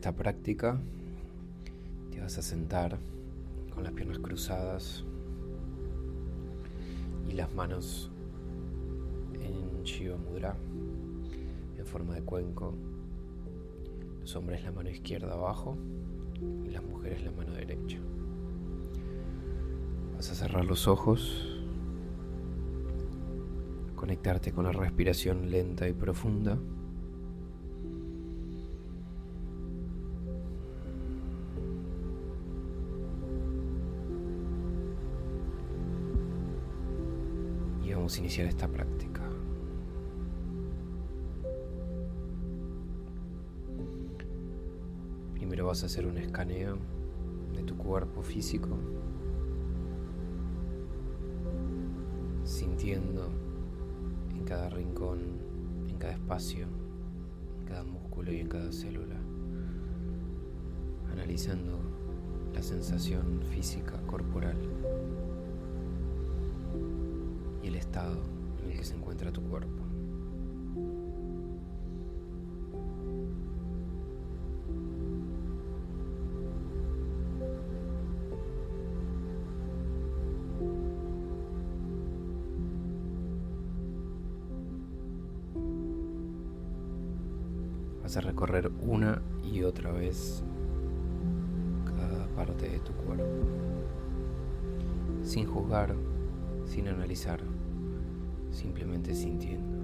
Esta práctica. Te vas a sentar con las piernas cruzadas y las manos en Shiva Mudra en forma de cuenco. Los hombres la mano izquierda abajo y las mujeres la mano derecha. Vas a cerrar los ojos, conectarte con la respiración lenta y profunda. A iniciar esta práctica. Primero vas a hacer un escaneo de tu cuerpo físico, sintiendo en cada rincón, en cada espacio, en cada músculo y en cada célula, analizando la sensación física corporal estado en el que se encuentra tu cuerpo. Vas a recorrer una y otra vez cada parte de tu cuerpo, sin juzgar, sin analizar, simplemente sintiendo.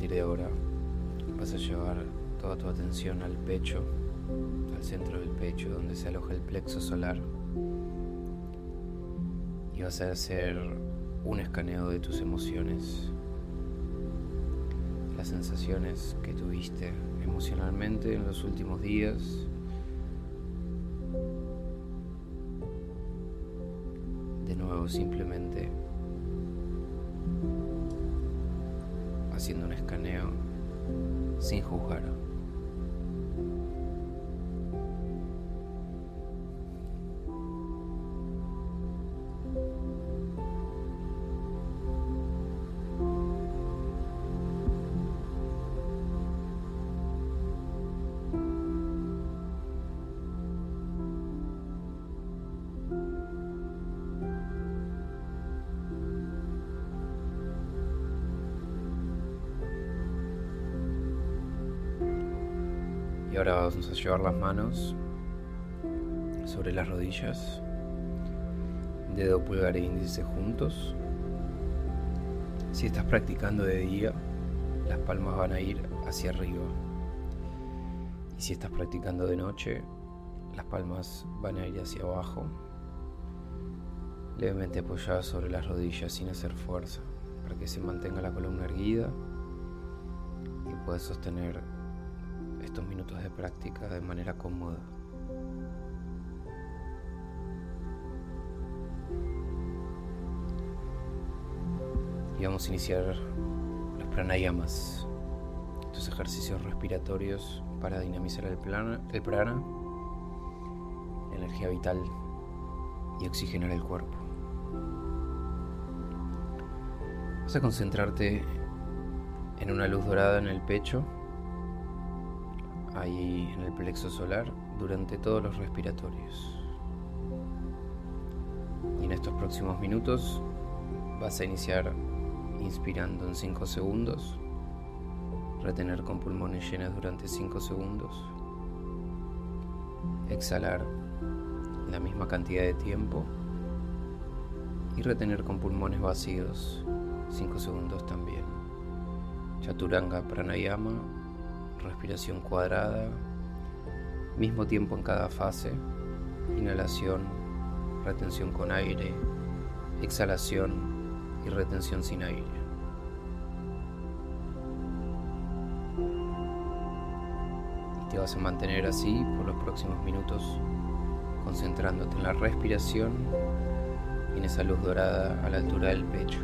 Partir de ahora vas a llevar toda tu atención al pecho, al centro del pecho donde se aloja el plexo solar. Y vas a hacer un escaneo de tus emociones, las sensaciones que tuviste emocionalmente en los últimos días. De nuevo, simplemente haciendo un escaneo sin juzgar. Ahora vamos a llevar las manos sobre las rodillas, dedo pulgar e índice juntos. Si estás practicando de día, las palmas van a ir hacia arriba. Y si estás practicando de noche, Las palmas van a ir hacia abajo, levemente apoyadas sobre las rodillas sin hacer fuerza, para que se mantenga la columna erguida y puedas sostener estos minutos de práctica de manera cómoda. Y vamos a iniciar los pranayamas, estos ejercicios respiratorios para dinamizar el, plana, el prana, la energía vital y oxigenar el cuerpo. Vas a concentrarte en una luz dorada en el pecho, ahí en el plexo solar, durante todos los respiratorios. Y en estos próximos minutos vas a iniciar inspirando en 5 segundos, retener con pulmones llenos durante 5 segundos, exhalar la misma cantidad de tiempo y retener con pulmones vacíos 5 segundos también. Chaturanga Pranayama, respiración cuadrada, mismo tiempo en cada fase, inhalación, retención con aire, exhalación, y retención sin aire. Te vas a mantener así por los próximos minutos, concentrándote en la respiración y en esa luz dorada a la altura del pecho.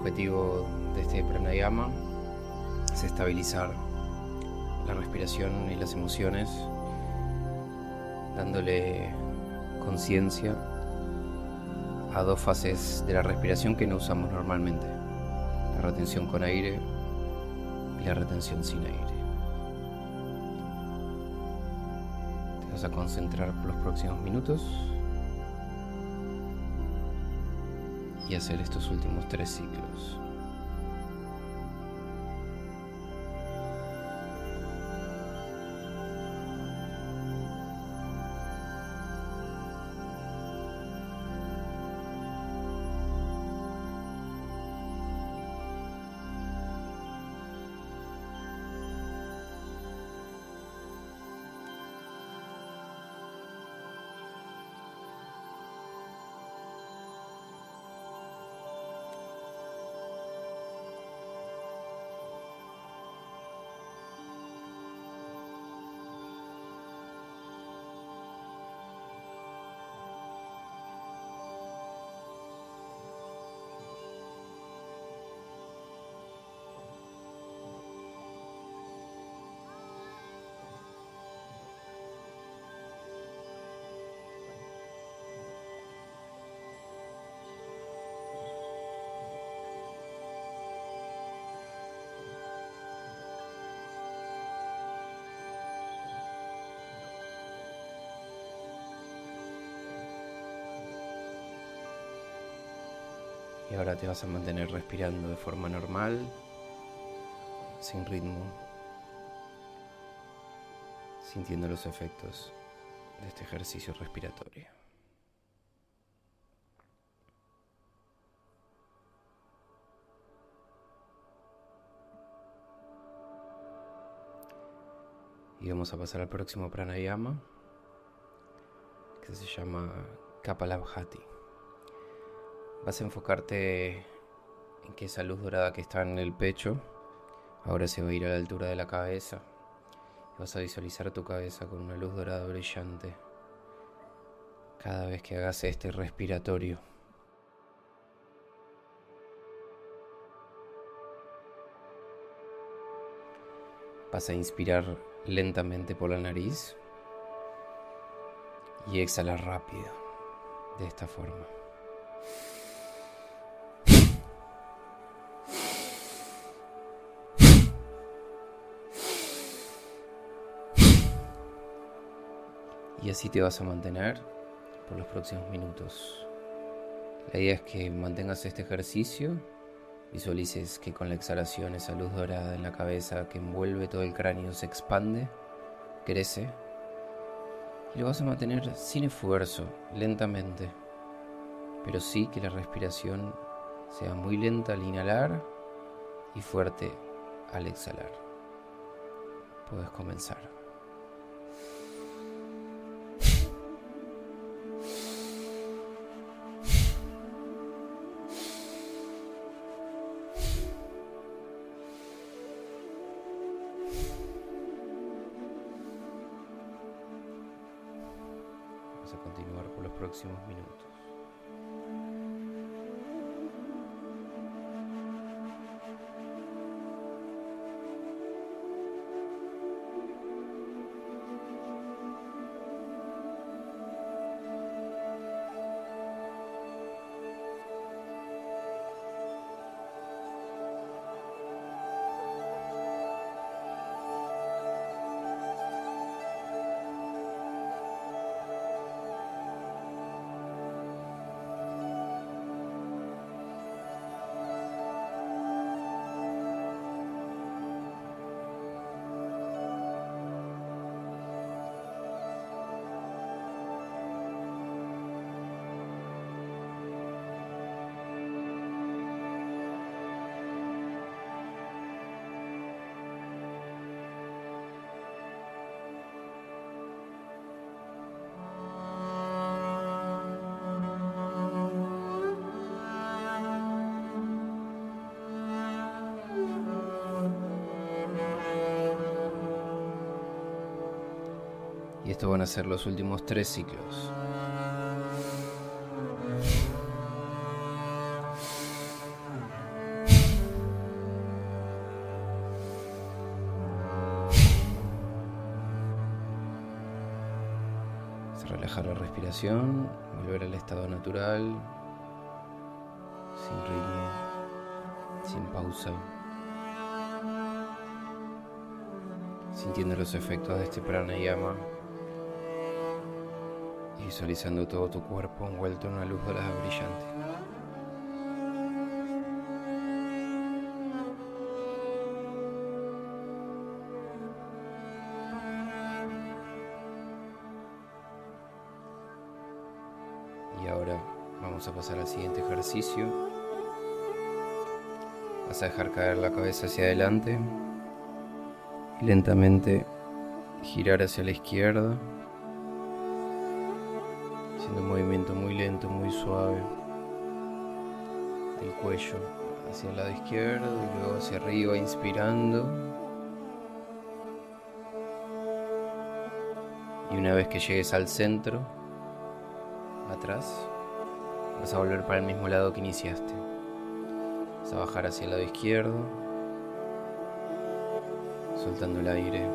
Objetivo de este pranayama es estabilizar la respiración y las emociones, dándole conciencia a dos fases de la respiración que no usamos normalmente, la retención con aire y la retención sin aire. Te vas a concentrar por los próximos minutos y hacer estos últimos tres ciclos. Y ahora te vas a mantener respirando de forma normal, sin ritmo, sintiendo los efectos de este ejercicio respiratorio. Y vamos a pasar al próximo pranayama, que se llama Kapalabhati. Vas a enfocarte en que esa luz dorada que está en el pecho ahora se va a ir a la altura de la cabeza. Vas a visualizar tu cabeza con una luz dorada brillante cada vez que hagas este respiratorio. Vas a inspirar lentamente por la nariz y exhalar rápido de esta forma. Y así te vas a mantener por los próximos minutos. La idea es que mantengas este ejercicio, visualices que con la exhalación esa luz dorada en la cabeza que envuelve todo el cráneo se expande, crece y lo vas a mantener sin esfuerzo, lentamente, pero sí que la respiración sea muy lenta al inhalar y fuerte al exhalar. Puedes comenzar. Estos van a ser los últimos tres ciclos. relajar la respiración, volver al estado natural, sin ritmo, sin pausa. Sintiendo los efectos de este pranayama visualizando todo tu cuerpo envuelto en una luz dorada brillante. Y ahora vamos a pasar al siguiente ejercicio. Vas a dejar caer la cabeza hacia adelante y lentamente girar hacia la izquierda un movimiento muy lento, muy suave del cuello hacia el lado izquierdo y luego hacia arriba, inspirando. Y una vez que llegues al centro, atrás, vas a volver para el mismo lado que iniciaste. Vas a bajar hacia el lado izquierdo, soltando el aire.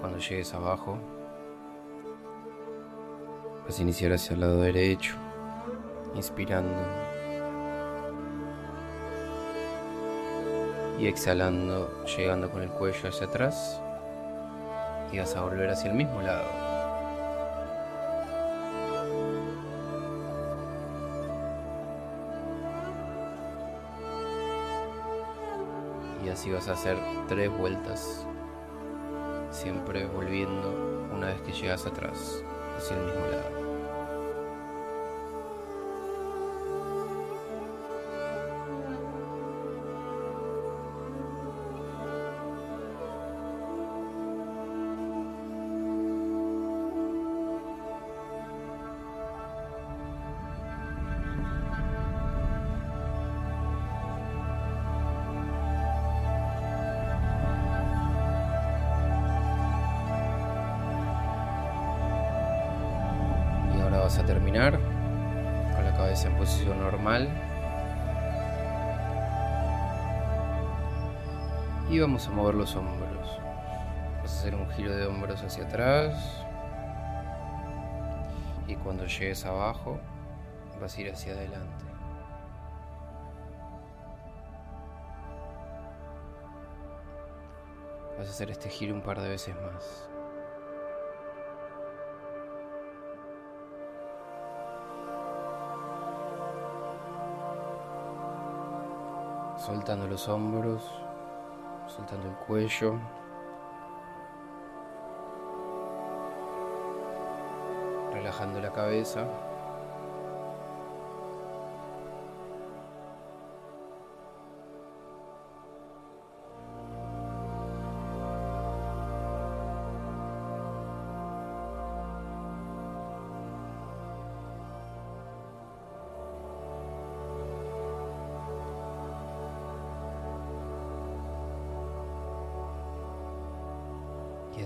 Cuando llegues abajo, Vas a iniciar hacia el lado derecho, inspirando y exhalando, llegando con el cuello hacia atrás y vas a volver hacia el mismo lado. Y así vas a hacer tres vueltas, siempre volviendo una vez que llegas atrás hacia el mismo lado. Terminar con la cabeza en posición normal. Y vamos a mover los hombros. Vas a hacer un giro de hombros hacia atrás. Y cuando llegues abajo, vas a ir hacia adelante. Vas a hacer este giro un par de veces más. Soltando los hombros, soltando el cuello. Relajando la cabeza.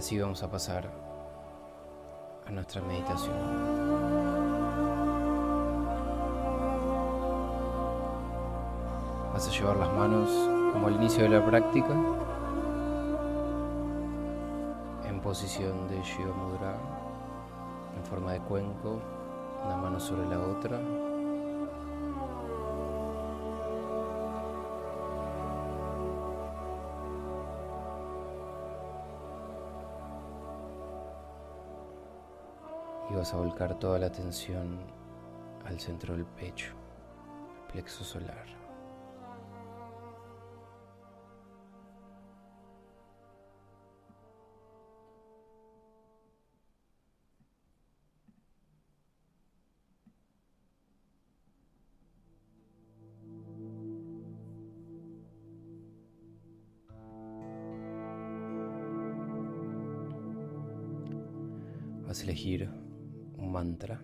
Así vamos a pasar a nuestra meditación. Vas a llevar las manos como al inicio de la práctica en posición de Shiva Mudra, en forma de cuenco, una mano sobre la otra. Vas a volcar toda la atención al centro del pecho, plexo solar. A elegir un mantra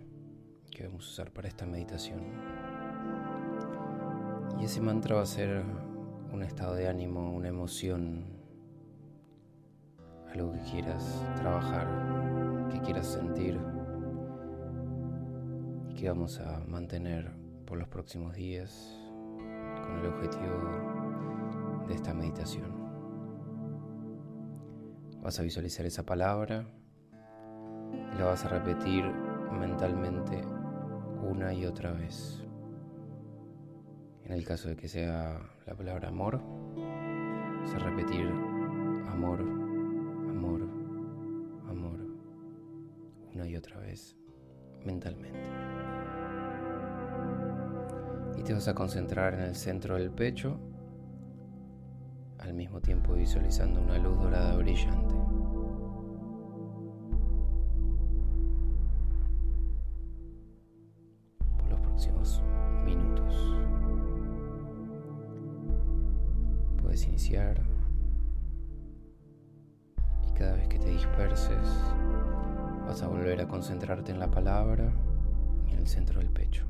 que vamos a usar para esta meditación. Y ese mantra va a ser un estado de ánimo, una emoción, algo que quieras trabajar, que quieras sentir y que vamos a mantener por los próximos días con el objetivo de esta meditación. Vas a visualizar esa palabra y la vas a repetir mentalmente una y otra vez. En el caso de que sea la palabra amor, a repetir amor, amor, amor, una y otra vez mentalmente. Y te vas a concentrar en el centro del pecho, al mismo tiempo visualizando una luz dorada brillante. En la palabra y en el centro del pecho.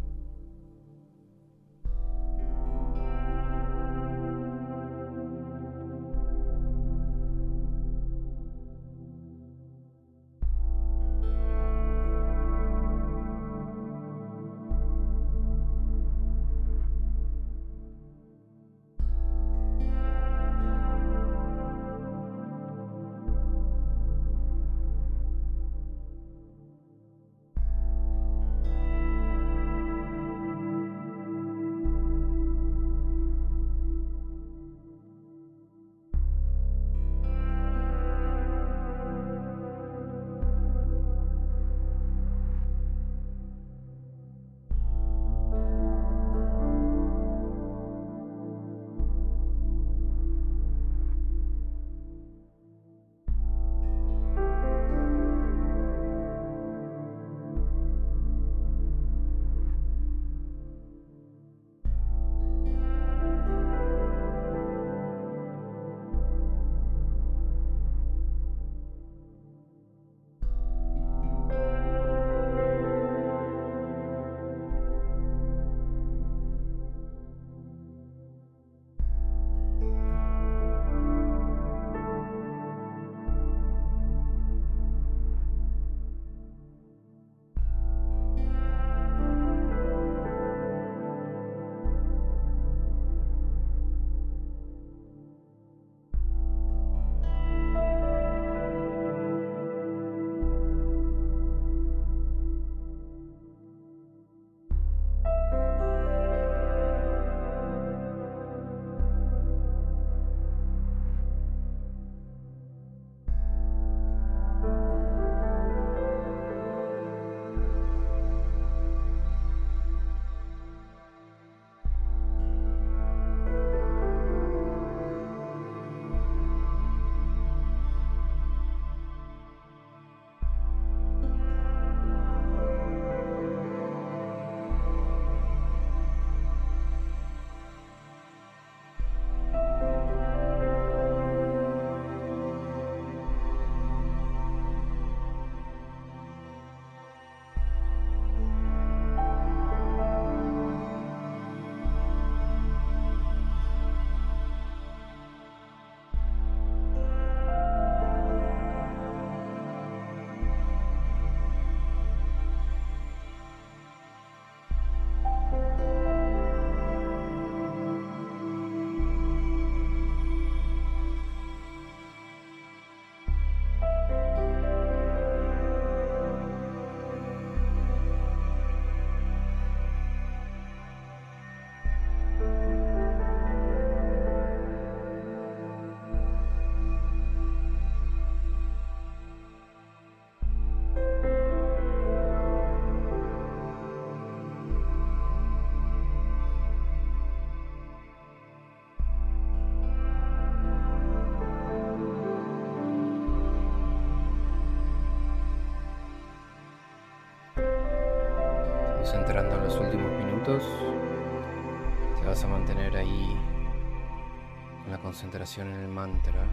Concentración en el mantra,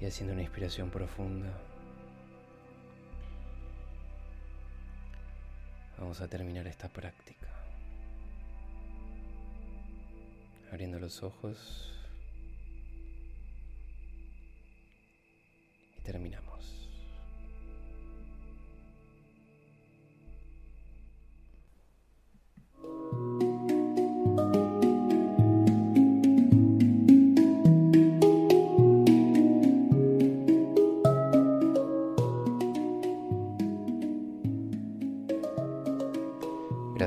y haciendo una inspiración profunda. Vamos a terminar esta práctica. Abriendo los ojos y terminamos.